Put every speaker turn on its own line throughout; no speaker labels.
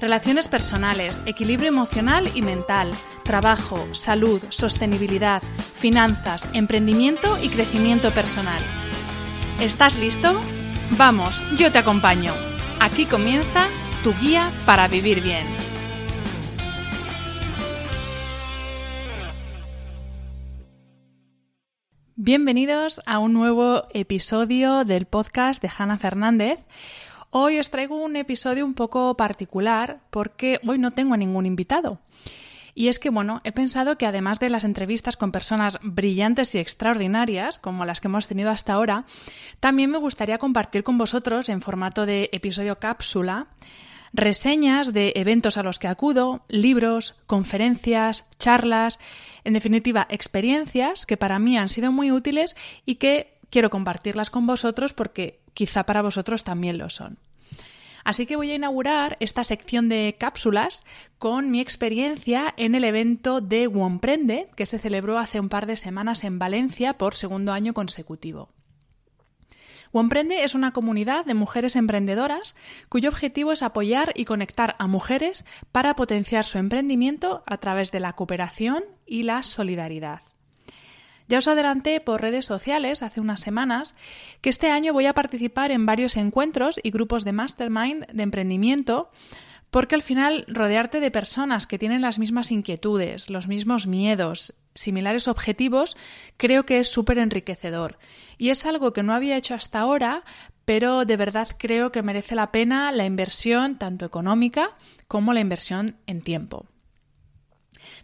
Relaciones personales, equilibrio emocional y mental, trabajo, salud, sostenibilidad, finanzas, emprendimiento y crecimiento personal. ¿Estás listo? Vamos, yo te acompaño. Aquí comienza tu guía para vivir bien. Bienvenidos a un nuevo episodio del podcast de Hanna Fernández. Hoy os traigo un episodio un poco particular porque hoy no tengo ningún invitado. Y es que, bueno, he pensado que además de las entrevistas con personas brillantes y extraordinarias, como las que hemos tenido hasta ahora, también me gustaría compartir con vosotros, en formato de episodio cápsula, reseñas de eventos a los que acudo, libros, conferencias, charlas, en definitiva, experiencias que para mí han sido muy útiles y que quiero compartirlas con vosotros porque quizá para vosotros también lo son. Así que voy a inaugurar esta sección de cápsulas con mi experiencia en el evento de Womprende, que se celebró hace un par de semanas en Valencia por segundo año consecutivo. Womprende es una comunidad de mujeres emprendedoras cuyo objetivo es apoyar y conectar a mujeres para potenciar su emprendimiento a través de la cooperación y la solidaridad. Ya os adelanté por redes sociales hace unas semanas que este año voy a participar en varios encuentros y grupos de mastermind de emprendimiento porque al final rodearte de personas que tienen las mismas inquietudes, los mismos miedos, similares objetivos, creo que es súper enriquecedor. Y es algo que no había hecho hasta ahora, pero de verdad creo que merece la pena la inversión tanto económica como la inversión en tiempo.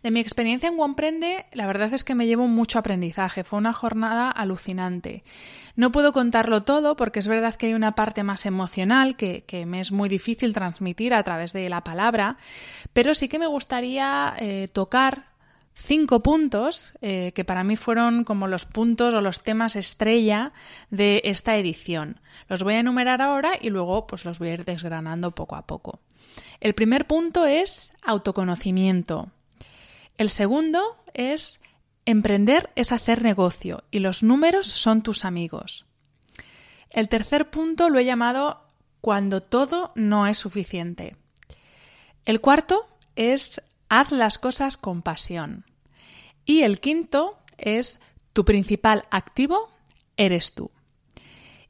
De mi experiencia en Womprende, la verdad es que me llevo mucho aprendizaje. Fue una jornada alucinante. No puedo contarlo todo porque es verdad que hay una parte más emocional que, me es muy difícil transmitir a través de la palabra, pero sí que me gustaría eh, tocar cinco puntos eh, que para mí fueron como los puntos o los temas estrella de esta edición. Los voy a enumerar ahora y luego pues los voy a ir desgranando poco a poco. El primer punto es autoconocimiento. El segundo es emprender es hacer negocio y los números son tus amigos. El tercer punto lo he llamado cuando todo no es suficiente. El cuarto es haz las cosas con pasión. Y el quinto es tu principal activo eres tú.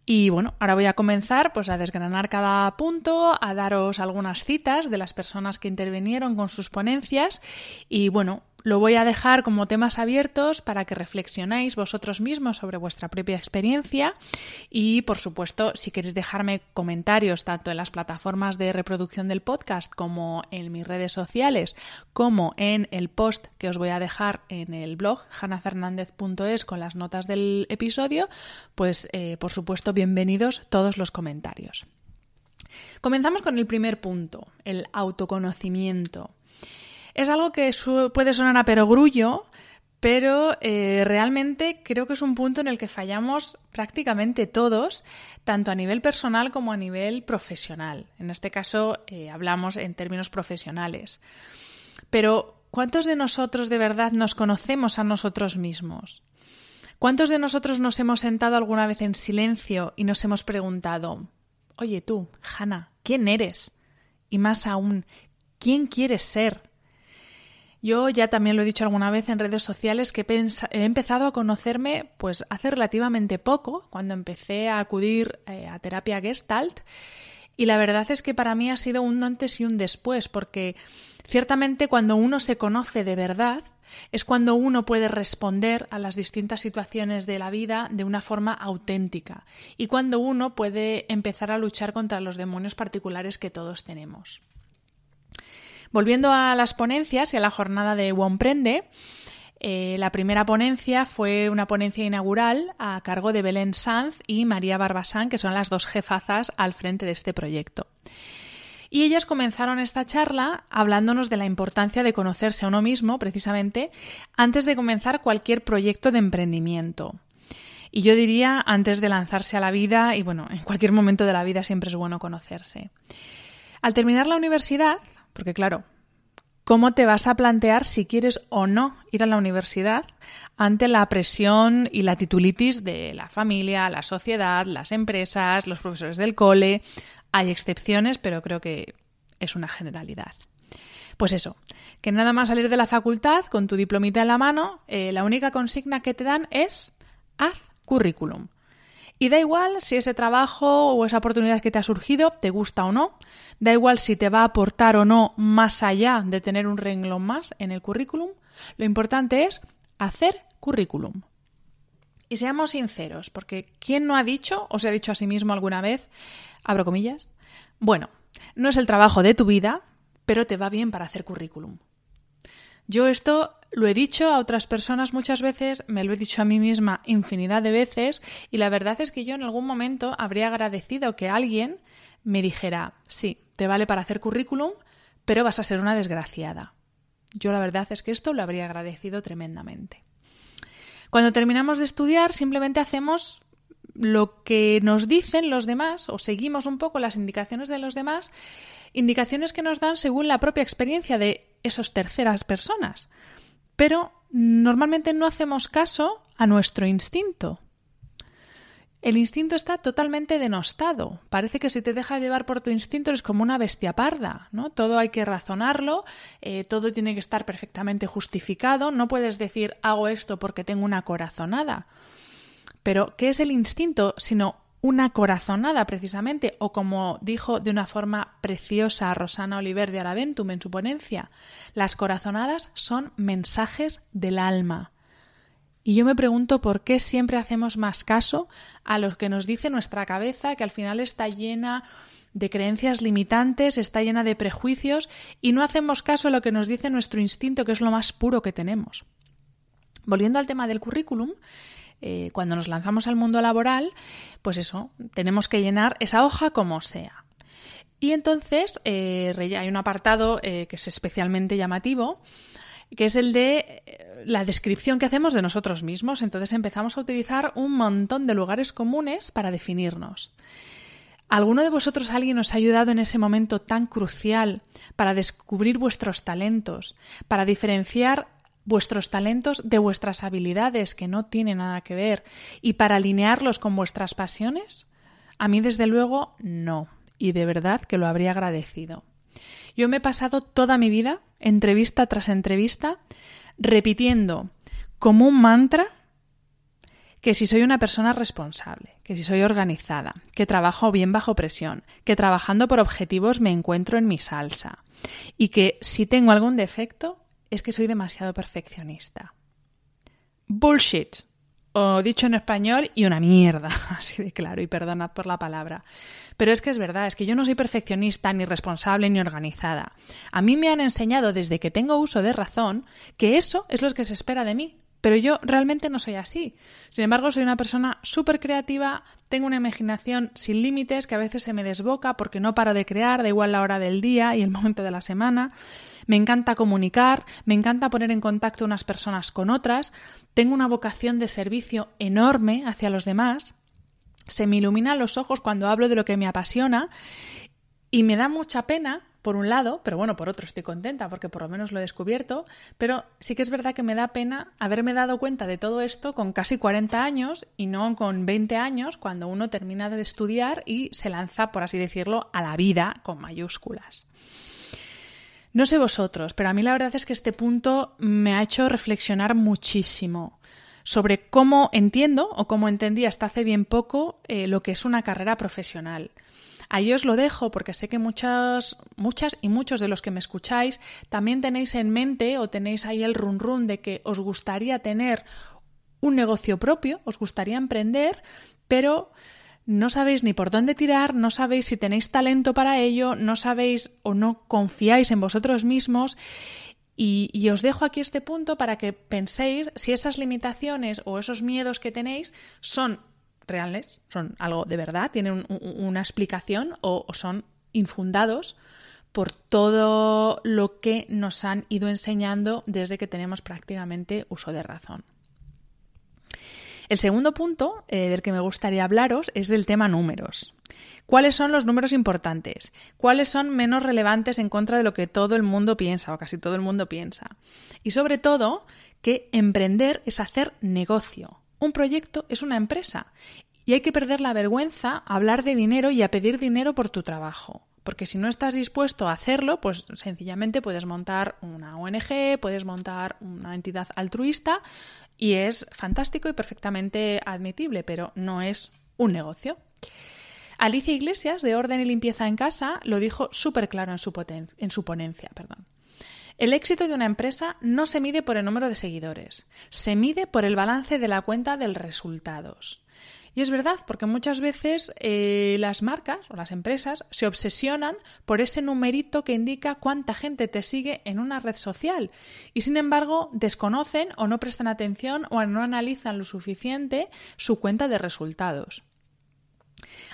Y bueno, ahora voy a comenzar pues a desgranar cada punto, a daros algunas citas de las personas que intervinieron con sus ponencias. Y bueno, lo voy a dejar como temas abiertos para que reflexionéis vosotros mismos sobre vuestra propia experiencia y, por supuesto, si queréis dejarme comentarios tanto en las plataformas de reproducción del podcast como en mis redes sociales, como en el post que os voy a dejar en el blog hanafernandez.es con las notas del episodio, pues, eh, por supuesto, bienvenidos todos los comentarios. Comenzamos con el primer punto, el autoconocimiento. Es algo que puede sonar a perogrullo, pero eh, realmente creo que es un punto en el que fallamos prácticamente todos, tanto a nivel personal como a nivel profesional. En este caso eh, hablamos en términos profesionales. Pero, ¿cuántos de nosotros de verdad nos conocemos a nosotros mismos? ¿Cuántos de nosotros nos hemos sentado alguna vez en silencio y nos hemos preguntado, oye tú, Hannah, ¿quién eres? Y más aún, ¿quién quieres ser? Yo ya también lo he dicho alguna vez en redes sociales que he empezado a conocerme pues hace relativamente poco, cuando empecé a acudir eh, a terapia Gestalt. Y la verdad es que para mí ha sido un antes y un después, porque ciertamente cuando uno se conoce de verdad, es cuando uno puede responder a las distintas situaciones de la vida de una forma auténtica y cuando uno puede empezar a luchar contra los demonios particulares que todos tenemos. Volviendo a las ponencias y a la jornada de Womprende, eh, la primera ponencia fue una ponencia inaugural a cargo de Belén Sanz y María Barbasán, que son las dos jefazas al frente de este proyecto. Y ellas comenzaron esta charla hablándonos de la importancia de conocerse a uno mismo, precisamente, antes de comenzar cualquier proyecto de emprendimiento. Y yo diría antes de lanzarse a la vida, y bueno, en cualquier momento de la vida siempre es bueno conocerse. Al terminar la universidad, porque claro, ¿cómo te vas a plantear si quieres o no ir a la universidad ante la presión y la titulitis de la familia, la sociedad, las empresas, los profesores del cole? Hay excepciones, pero creo que es una generalidad. Pues eso, que nada más salir de la facultad con tu diplomita en la mano, eh, la única consigna que te dan es haz currículum. Y da igual si ese trabajo o esa oportunidad que te ha surgido te gusta o no, da igual si te va a aportar o no más allá de tener un renglón más en el currículum, lo importante es hacer currículum. Y seamos sinceros, porque ¿quién no ha dicho o se ha dicho a sí mismo alguna vez, abro comillas, bueno, no es el trabajo de tu vida, pero te va bien para hacer currículum? Yo esto lo he dicho a otras personas muchas veces, me lo he dicho a mí misma infinidad de veces y la verdad es que yo en algún momento habría agradecido que alguien me dijera, sí, te vale para hacer currículum, pero vas a ser una desgraciada. Yo la verdad es que esto lo habría agradecido tremendamente. Cuando terminamos de estudiar simplemente hacemos lo que nos dicen los demás o seguimos un poco las indicaciones de los demás, indicaciones que nos dan según la propia experiencia de esas terceras personas. Pero normalmente no hacemos caso a nuestro instinto. El instinto está totalmente denostado. Parece que si te dejas llevar por tu instinto eres como una bestia parda, ¿no? Todo hay que razonarlo, eh, todo tiene que estar perfectamente justificado. No puedes decir hago esto porque tengo una corazonada. Pero, ¿qué es el instinto sino una corazonada precisamente, o como dijo de una forma preciosa Rosana Oliver de Araventum en su ponencia, las corazonadas son mensajes del alma. Y yo me pregunto por qué siempre hacemos más caso a los que nos dice nuestra cabeza, que al final está llena de creencias limitantes, está llena de prejuicios, y no hacemos caso a lo que nos dice nuestro instinto, que es lo más puro que tenemos. Volviendo al tema del currículum, eh, cuando nos lanzamos al mundo laboral, pues eso, tenemos que llenar esa hoja como sea. Y entonces eh, hay un apartado eh, que es especialmente llamativo, que es el de la descripción que hacemos de nosotros mismos. Entonces empezamos a utilizar un montón de lugares comunes para definirnos. ¿Alguno de vosotros alguien os ha ayudado en ese momento tan crucial para descubrir vuestros talentos, para diferenciar vuestros talentos de vuestras habilidades que no tienen nada que ver y para alinearlos con vuestras pasiones? A mí desde luego no, y de verdad que lo habría agradecido. Yo me he pasado toda mi vida, entrevista tras entrevista, repitiendo como un mantra que si soy una persona responsable, que si soy organizada, que trabajo bien bajo presión, que trabajando por objetivos me encuentro en mi salsa y que si tengo algún defecto es que soy demasiado perfeccionista. Bullshit. O dicho en español, y una mierda, así de claro, y perdonad por la palabra. Pero es que es verdad, es que yo no soy perfeccionista, ni responsable, ni organizada. A mí me han enseñado desde que tengo uso de razón que eso es lo que se espera de mí, pero yo realmente no soy así. Sin embargo, soy una persona súper creativa, tengo una imaginación sin límites que a veces se me desboca porque no paro de crear, da igual la hora del día y el momento de la semana. Me encanta comunicar, me encanta poner en contacto unas personas con otras, tengo una vocación de servicio enorme hacia los demás, se me iluminan los ojos cuando hablo de lo que me apasiona y me da mucha pena por un lado, pero bueno, por otro estoy contenta porque por lo menos lo he descubierto, pero sí que es verdad que me da pena haberme dado cuenta de todo esto con casi 40 años y no con 20 años cuando uno termina de estudiar y se lanza, por así decirlo, a la vida con mayúsculas. No sé vosotros, pero a mí la verdad es que este punto me ha hecho reflexionar muchísimo sobre cómo entiendo o cómo entendí hasta hace bien poco eh, lo que es una carrera profesional. Ahí os lo dejo porque sé que muchas, muchas y muchos de los que me escucháis también tenéis en mente o tenéis ahí el run run de que os gustaría tener un negocio propio, os gustaría emprender, pero no sabéis ni por dónde tirar, no sabéis si tenéis talento para ello, no sabéis o no confiáis en vosotros mismos. Y, y, os dejo aquí este punto para que penséis si esas limitaciones o esos miedos que tenéis son reales, son algo de verdad, tienen una explicación o, son infundados por todo lo que nos han ido enseñando desde que tenemos prácticamente uso de razón. El segundo punto eh, del que me gustaría hablaros es del tema números. ¿Cuáles son los números importantes? ¿Cuáles son menos relevantes en contra de lo que todo el mundo piensa o casi todo el mundo piensa? Y sobre todo, que emprender es hacer negocio. Un proyecto es una empresa y hay que perder la vergüenza a hablar de dinero y a pedir dinero por tu trabajo. Porque si no estás dispuesto a hacerlo, pues sencillamente puedes montar una ONG, puedes montar una entidad altruista y es fantástico y perfectamente admitible, pero no es un negocio. Alicia Iglesias, de Orden y Limpieza en Casa, lo dijo súper claro en su, en su ponencia. Perdón. El éxito de una empresa no se mide por el número de seguidores, se mide por el balance de la cuenta de resultados. Y es verdad, porque muchas veces eh, las marcas o las empresas se obsesionan por ese numerito que indica cuánta gente te sigue en una red social y sin embargo desconocen o no prestan atención o no analizan lo suficiente su cuenta de resultados.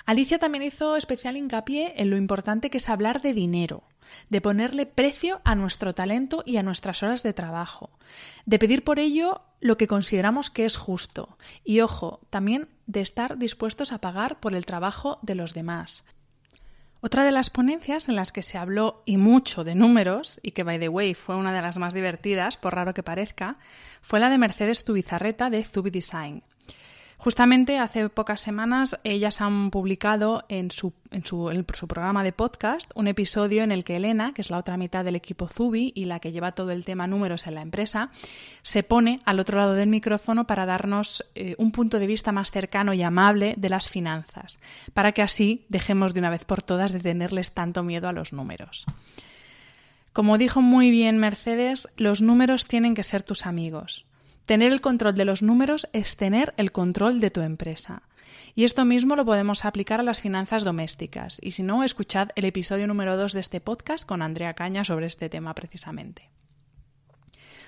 Alicia también hizo especial hincapié en lo importante que es hablar de dinero, de ponerle precio a nuestro talento y a nuestras horas de trabajo, de pedir por ello lo que consideramos que es justo y, ojo, también de estar dispuestos a pagar por el trabajo de los demás. Otra de las ponencias en las que se habló y mucho de números, y que by the way fue una de las más divertidas, por raro que parezca, fue la de Mercedes Tubizarreta de Zubi Design. Justamente hace pocas semanas ellas han publicado en su, en, su, su, programa de podcast un episodio en el que Elena, que es la otra mitad del equipo Zubi y la que lleva todo el tema números en la empresa, se pone al otro lado del micrófono para darnos eh, un punto de vista más cercano y amable de las finanzas, para que así dejemos de una vez por todas de tenerles tanto miedo a los números. Como dijo muy bien Mercedes, los números tienen que ser tus amigos. Tener el control de los números es tener el control de tu empresa. Y esto mismo lo podemos aplicar a las finanzas domésticas. Y si no, escuchad el episodio número 2 de este podcast con Andrea Caña sobre este tema precisamente.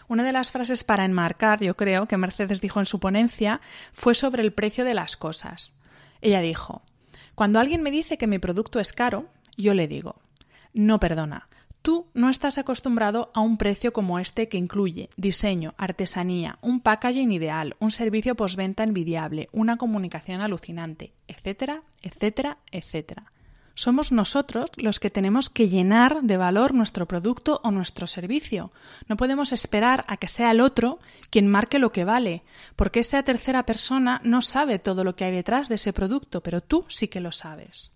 Una de las frases para enmarcar, yo creo, que Mercedes dijo en su ponencia fue sobre el precio de las cosas. Ella dijo, Cuando alguien me dice que mi producto es caro, yo le digo, no perdona, Tú no estás acostumbrado a un precio como este que incluye diseño, artesanía, un packaging ideal, un servicio postventa envidiable, una comunicación alucinante, etcétera, etcétera, etcétera. Somos nosotros los que tenemos que llenar de valor nuestro producto o nuestro servicio. No podemos esperar a que sea el otro quien marque lo que vale, porque esa tercera persona no sabe todo lo que hay detrás de ese producto, pero tú sí que lo sabes.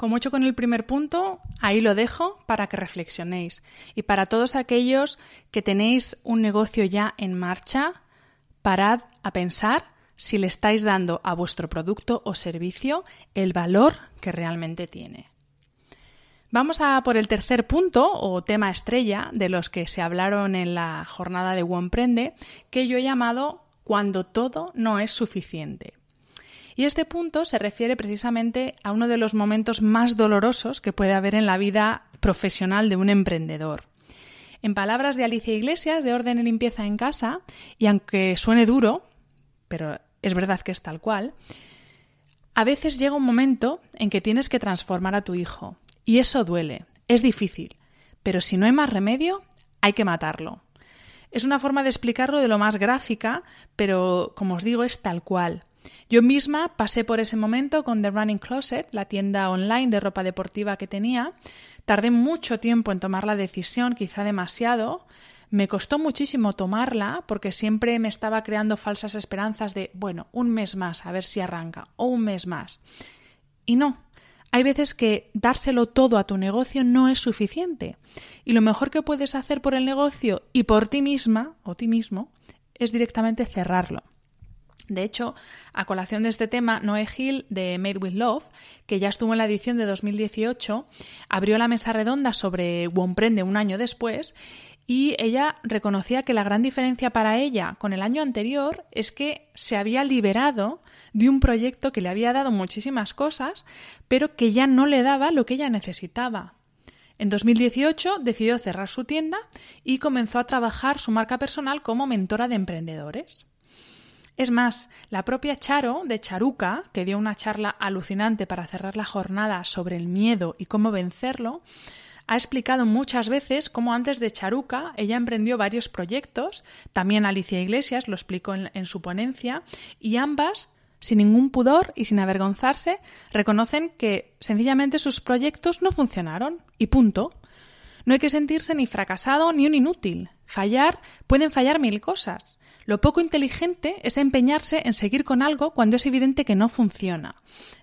Como hecho con el primer punto, ahí lo dejo para que reflexionéis. Y para todos aquellos que tenéis un negocio ya en marcha, parad a pensar si le estáis dando a vuestro producto o servicio el valor que realmente tiene. Vamos a por el tercer punto o tema estrella de los que se hablaron en la jornada de Prende, que yo he llamado cuando todo no es suficiente. Y este punto se refiere precisamente a uno de los momentos más dolorosos que puede haber en la vida profesional de un emprendedor. En palabras de Alicia Iglesias, de Orden y Limpieza en Casa, y aunque suene duro, pero es verdad que es tal cual, a veces llega un momento en que tienes que transformar a tu hijo. Y eso duele, es difícil, pero si no hay más remedio, hay que matarlo. Es una forma de explicarlo de lo más gráfica, pero como os digo, es tal cual. Yo misma pasé por ese momento con The Running Closet, la tienda online de ropa deportiva que tenía. Tardé mucho tiempo en tomar la decisión, quizá demasiado. Me costó muchísimo tomarla porque siempre me estaba creando falsas esperanzas de, bueno, un mes más, a ver si arranca, o un mes más. Y no, hay veces que dárselo todo a tu negocio no es suficiente. Y lo mejor que puedes hacer por el negocio y por ti misma o ti mismo es directamente cerrarlo. De hecho, a colación de este tema, Noé Hill de Made with Love, que ya estuvo en la edición de 2018, abrió la mesa redonda sobre Womprende un año después y ella reconocía que la gran diferencia para ella con el año anterior es que se había liberado de un proyecto que le había dado muchísimas cosas, pero que ya no le daba lo que ella necesitaba. En 2018 decidió cerrar su tienda y comenzó a trabajar su marca personal como mentora de emprendedores. Es más, la propia Charo de Charuca, que dio una charla alucinante para cerrar la jornada sobre el miedo y cómo vencerlo, ha explicado muchas veces cómo antes de Charuca ella emprendió varios proyectos, también Alicia Iglesias lo explicó en, en su ponencia, y ambas sin ningún pudor y sin avergonzarse, reconocen que sencillamente sus proyectos no funcionaron y punto. No hay que sentirse ni fracasado ni un inútil. Fallar, pueden fallar mil cosas. Lo poco inteligente es empeñarse en seguir con algo cuando es evidente que no funciona.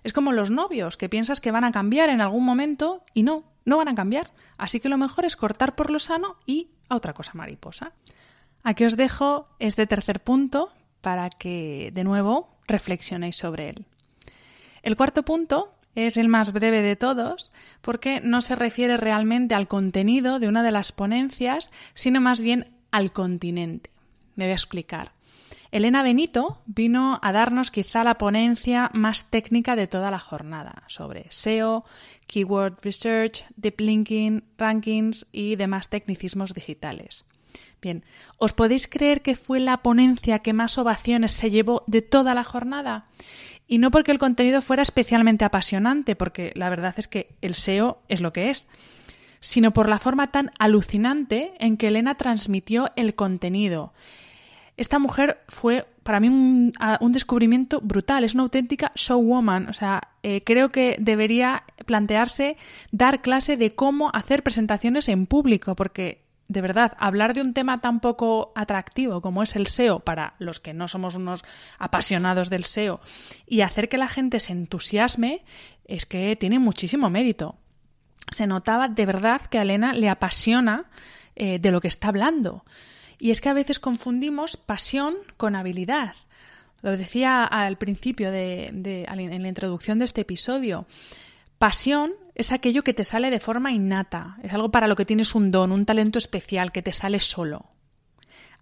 Es como los novios, que piensas que van a cambiar en algún momento y no, no van a cambiar. Así que lo mejor es cortar por lo sano y a otra cosa mariposa. Aquí os dejo este tercer punto para que de nuevo reflexionéis sobre él. El cuarto punto es el más breve de todos porque no se refiere realmente al contenido de una de las ponencias, sino más bien al continente. Me voy a explicar. Elena Benito vino a darnos quizá la ponencia más técnica de toda la jornada sobre SEO, Keyword Research, Deep Linking, Rankings y demás tecnicismos digitales. Bien, ¿os podéis creer que fue la ponencia que más ovaciones se llevó de toda la jornada? Y no porque el contenido fuera especialmente apasionante, porque la verdad es que el SEO es lo que es, sino por la forma tan alucinante en que Elena transmitió el contenido. Esta mujer fue para mí un, descubrimiento brutal, es una auténtica showwoman, o sea, eh, creo que debería plantearse dar clase de cómo hacer presentaciones en público, porque de verdad, hablar de un tema tan poco atractivo como es el SEO para los que no somos unos apasionados del SEO y hacer que la gente se entusiasme es que tiene muchísimo mérito. Se notaba de verdad que a Elena le apasiona eh, de lo que está hablando. Y es que a veces confundimos pasión con habilidad. Lo decía al principio de, en la introducción de este episodio. Pasión es aquello que te sale de forma innata, es algo para lo que tienes un don, un talento especial que te sale solo.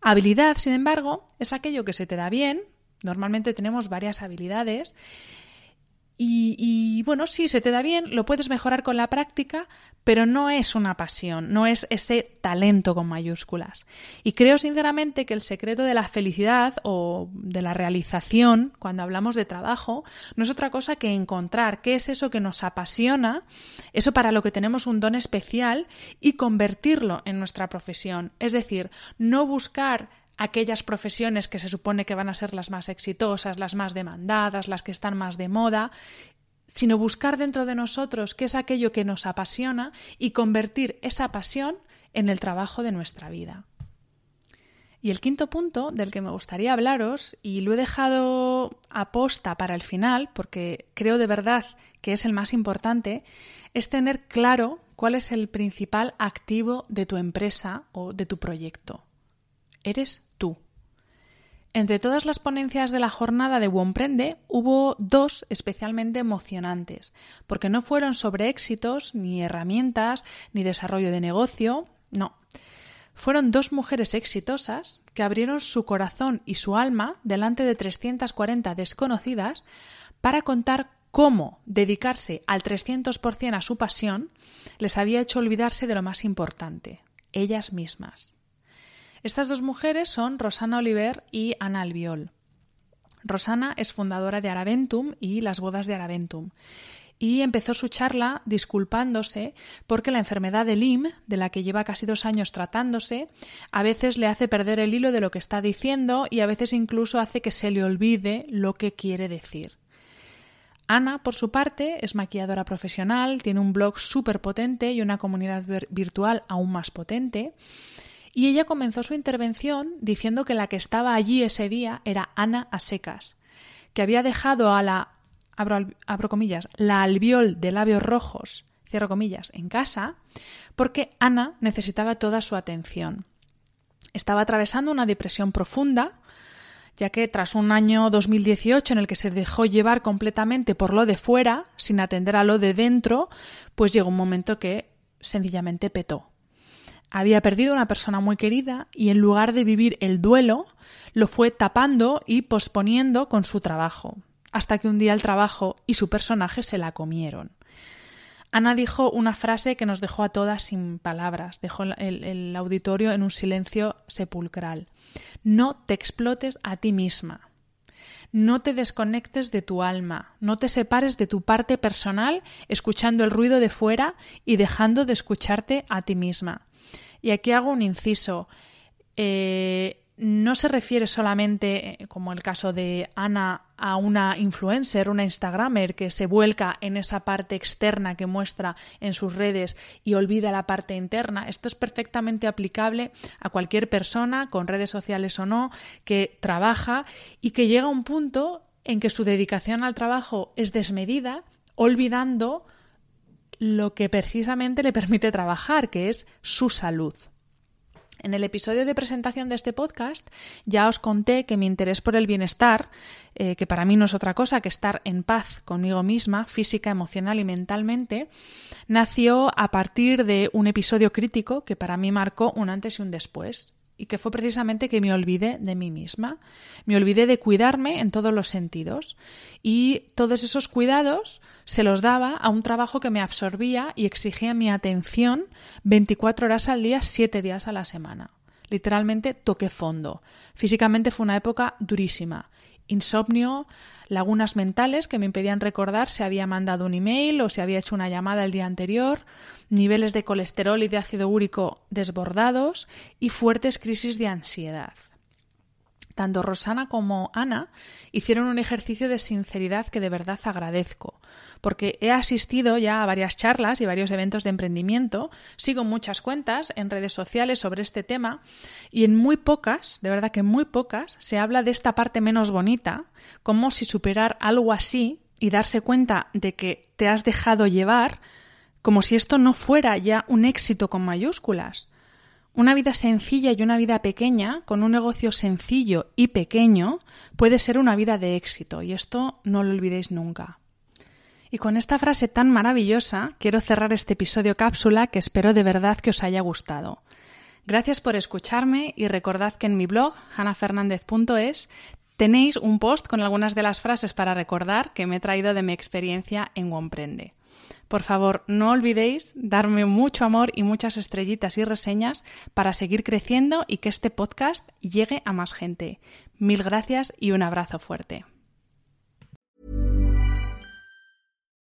Habilidad, sin embargo, es aquello que se te da bien. Normalmente tenemos varias habilidades y, bueno, sí, se te da bien, lo puedes mejorar con la práctica, pero no es una pasión, no es ese talento con mayúsculas. Y creo sinceramente que el secreto de la felicidad o de la realización, cuando hablamos de trabajo, no es otra cosa que encontrar qué es eso que nos apasiona, eso para lo que tenemos un don especial, y convertirlo en nuestra profesión. Es decir, no buscar aquellas profesiones que se supone que van a ser las más exitosas, las más demandadas, las que están más de moda, sino buscar dentro de nosotros qué es aquello que nos apasiona y convertir esa pasión en el trabajo de nuestra vida. Y el quinto punto del que me gustaría hablaros, y lo he dejado a posta para el final, porque creo de verdad que es el más importante, es tener claro cuál es el principal activo de tu empresa o de tu proyecto. Eres. Entre todas las ponencias de la jornada de Womprende hubo dos especialmente emocionantes, porque no fueron sobre éxitos, ni herramientas, ni desarrollo de negocio, no. Fueron dos mujeres exitosas que abrieron su corazón y su alma delante de 340 desconocidas para contar cómo dedicarse al 300% a su pasión les había hecho olvidarse de lo más importante, ellas mismas. Estas dos mujeres son Rosana Oliver y Ana Albiol. Rosana es fundadora de Araventum y las bodas de Araventum y empezó su charla disculpándose porque la enfermedad de Lyme, de la que lleva casi dos años tratándose, a veces le hace perder el hilo de lo que está diciendo y a veces incluso hace que se le olvide lo que quiere decir. Ana, por su parte, es maquilladora profesional, tiene un blog súper potente y una comunidad virtual aún más potente. Y ella comenzó su intervención diciendo que la que estaba allí ese día era Ana a secas, que había dejado a la, abro, comillas, la albiol de labios rojos, cierro comillas, en casa, porque Ana necesitaba toda su atención. Estaba atravesando una depresión profunda, ya que tras un año 2018 en el que se dejó llevar completamente por lo de fuera, sin atender a lo de dentro, pues llegó un momento que sencillamente petó. Había perdido una persona muy querida y en lugar de vivir el duelo, lo fue tapando y posponiendo con su trabajo, hasta que un día el trabajo y su personaje se la comieron. Ana dijo una frase que nos dejó a todas sin palabras, dejó el, el auditorio en un silencio sepulcral. No te explotes a ti misma. No te desconectes de tu alma, no te separes de tu parte personal escuchando el ruido de fuera y dejando de escucharte a ti misma. Y aquí hago un inciso. Eh, no se refiere solamente, eh, como el caso de Ana, a una influencer, una Instagramer que se vuelca en esa parte externa que muestra en sus redes y olvida la parte interna. Esto es perfectamente aplicable a cualquier persona, con redes sociales o no, que trabaja y que llega a un punto en que su dedicación al trabajo es desmedida, olvidando lo que precisamente le permite trabajar, que es su salud. En el episodio de presentación de este podcast ya os conté que mi interés por el bienestar, eh, que para mí no es otra cosa que estar en paz conmigo misma, física, emocional y mentalmente, nació a partir de un episodio crítico que para mí marcó un antes y un después y que fue precisamente que me olvidé de mí misma, me olvidé de cuidarme en todos los sentidos y todos esos cuidados se los daba a un trabajo que me absorbía y exigía mi atención 24 horas al día, 7 días a la semana. Literalmente toqué fondo. Físicamente fue una época durísima. Insomnio, lagunas mentales que me impedían recordar si había mandado un email o si había hecho una llamada el día anterior, niveles de colesterol y de ácido úrico desbordados y fuertes crisis de ansiedad. Tanto Rosana como Ana hicieron un ejercicio de sinceridad que de verdad agradezco, porque he asistido ya a varias charlas y varios eventos de emprendimiento, sigo muchas cuentas en redes sociales sobre este tema y en muy pocas, de verdad que muy pocas, se habla de esta parte menos bonita, como si superar algo así y darse cuenta de que te has dejado llevar, como si esto no fuera ya un éxito con mayúsculas. Una vida sencilla y una vida pequeña, con un negocio sencillo y pequeño, puede ser una vida de éxito, y esto no lo olvidéis nunca. Y con esta frase tan maravillosa quiero cerrar este episodio cápsula que espero de verdad que os haya gustado. Gracias por escucharme y recordad que en mi blog, hanafernandez.es, tenéis un post con algunas de las frases para recordar que me he traído de mi experiencia en Womprende. Por favor, no olvidéis darme mucho amor y muchas estrellitas y reseñas para seguir creciendo y que este podcast llegue a más gente. Mil gracias y un abrazo fuerte.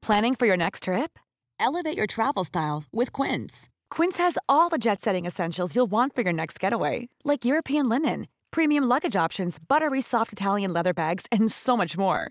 Planning for your next trip? Elevate your travel style with Quince. Quince has all the jet-setting essentials you'll want for your next getaway, like European linen, premium luggage options, buttery soft Italian leather bags, and so much more.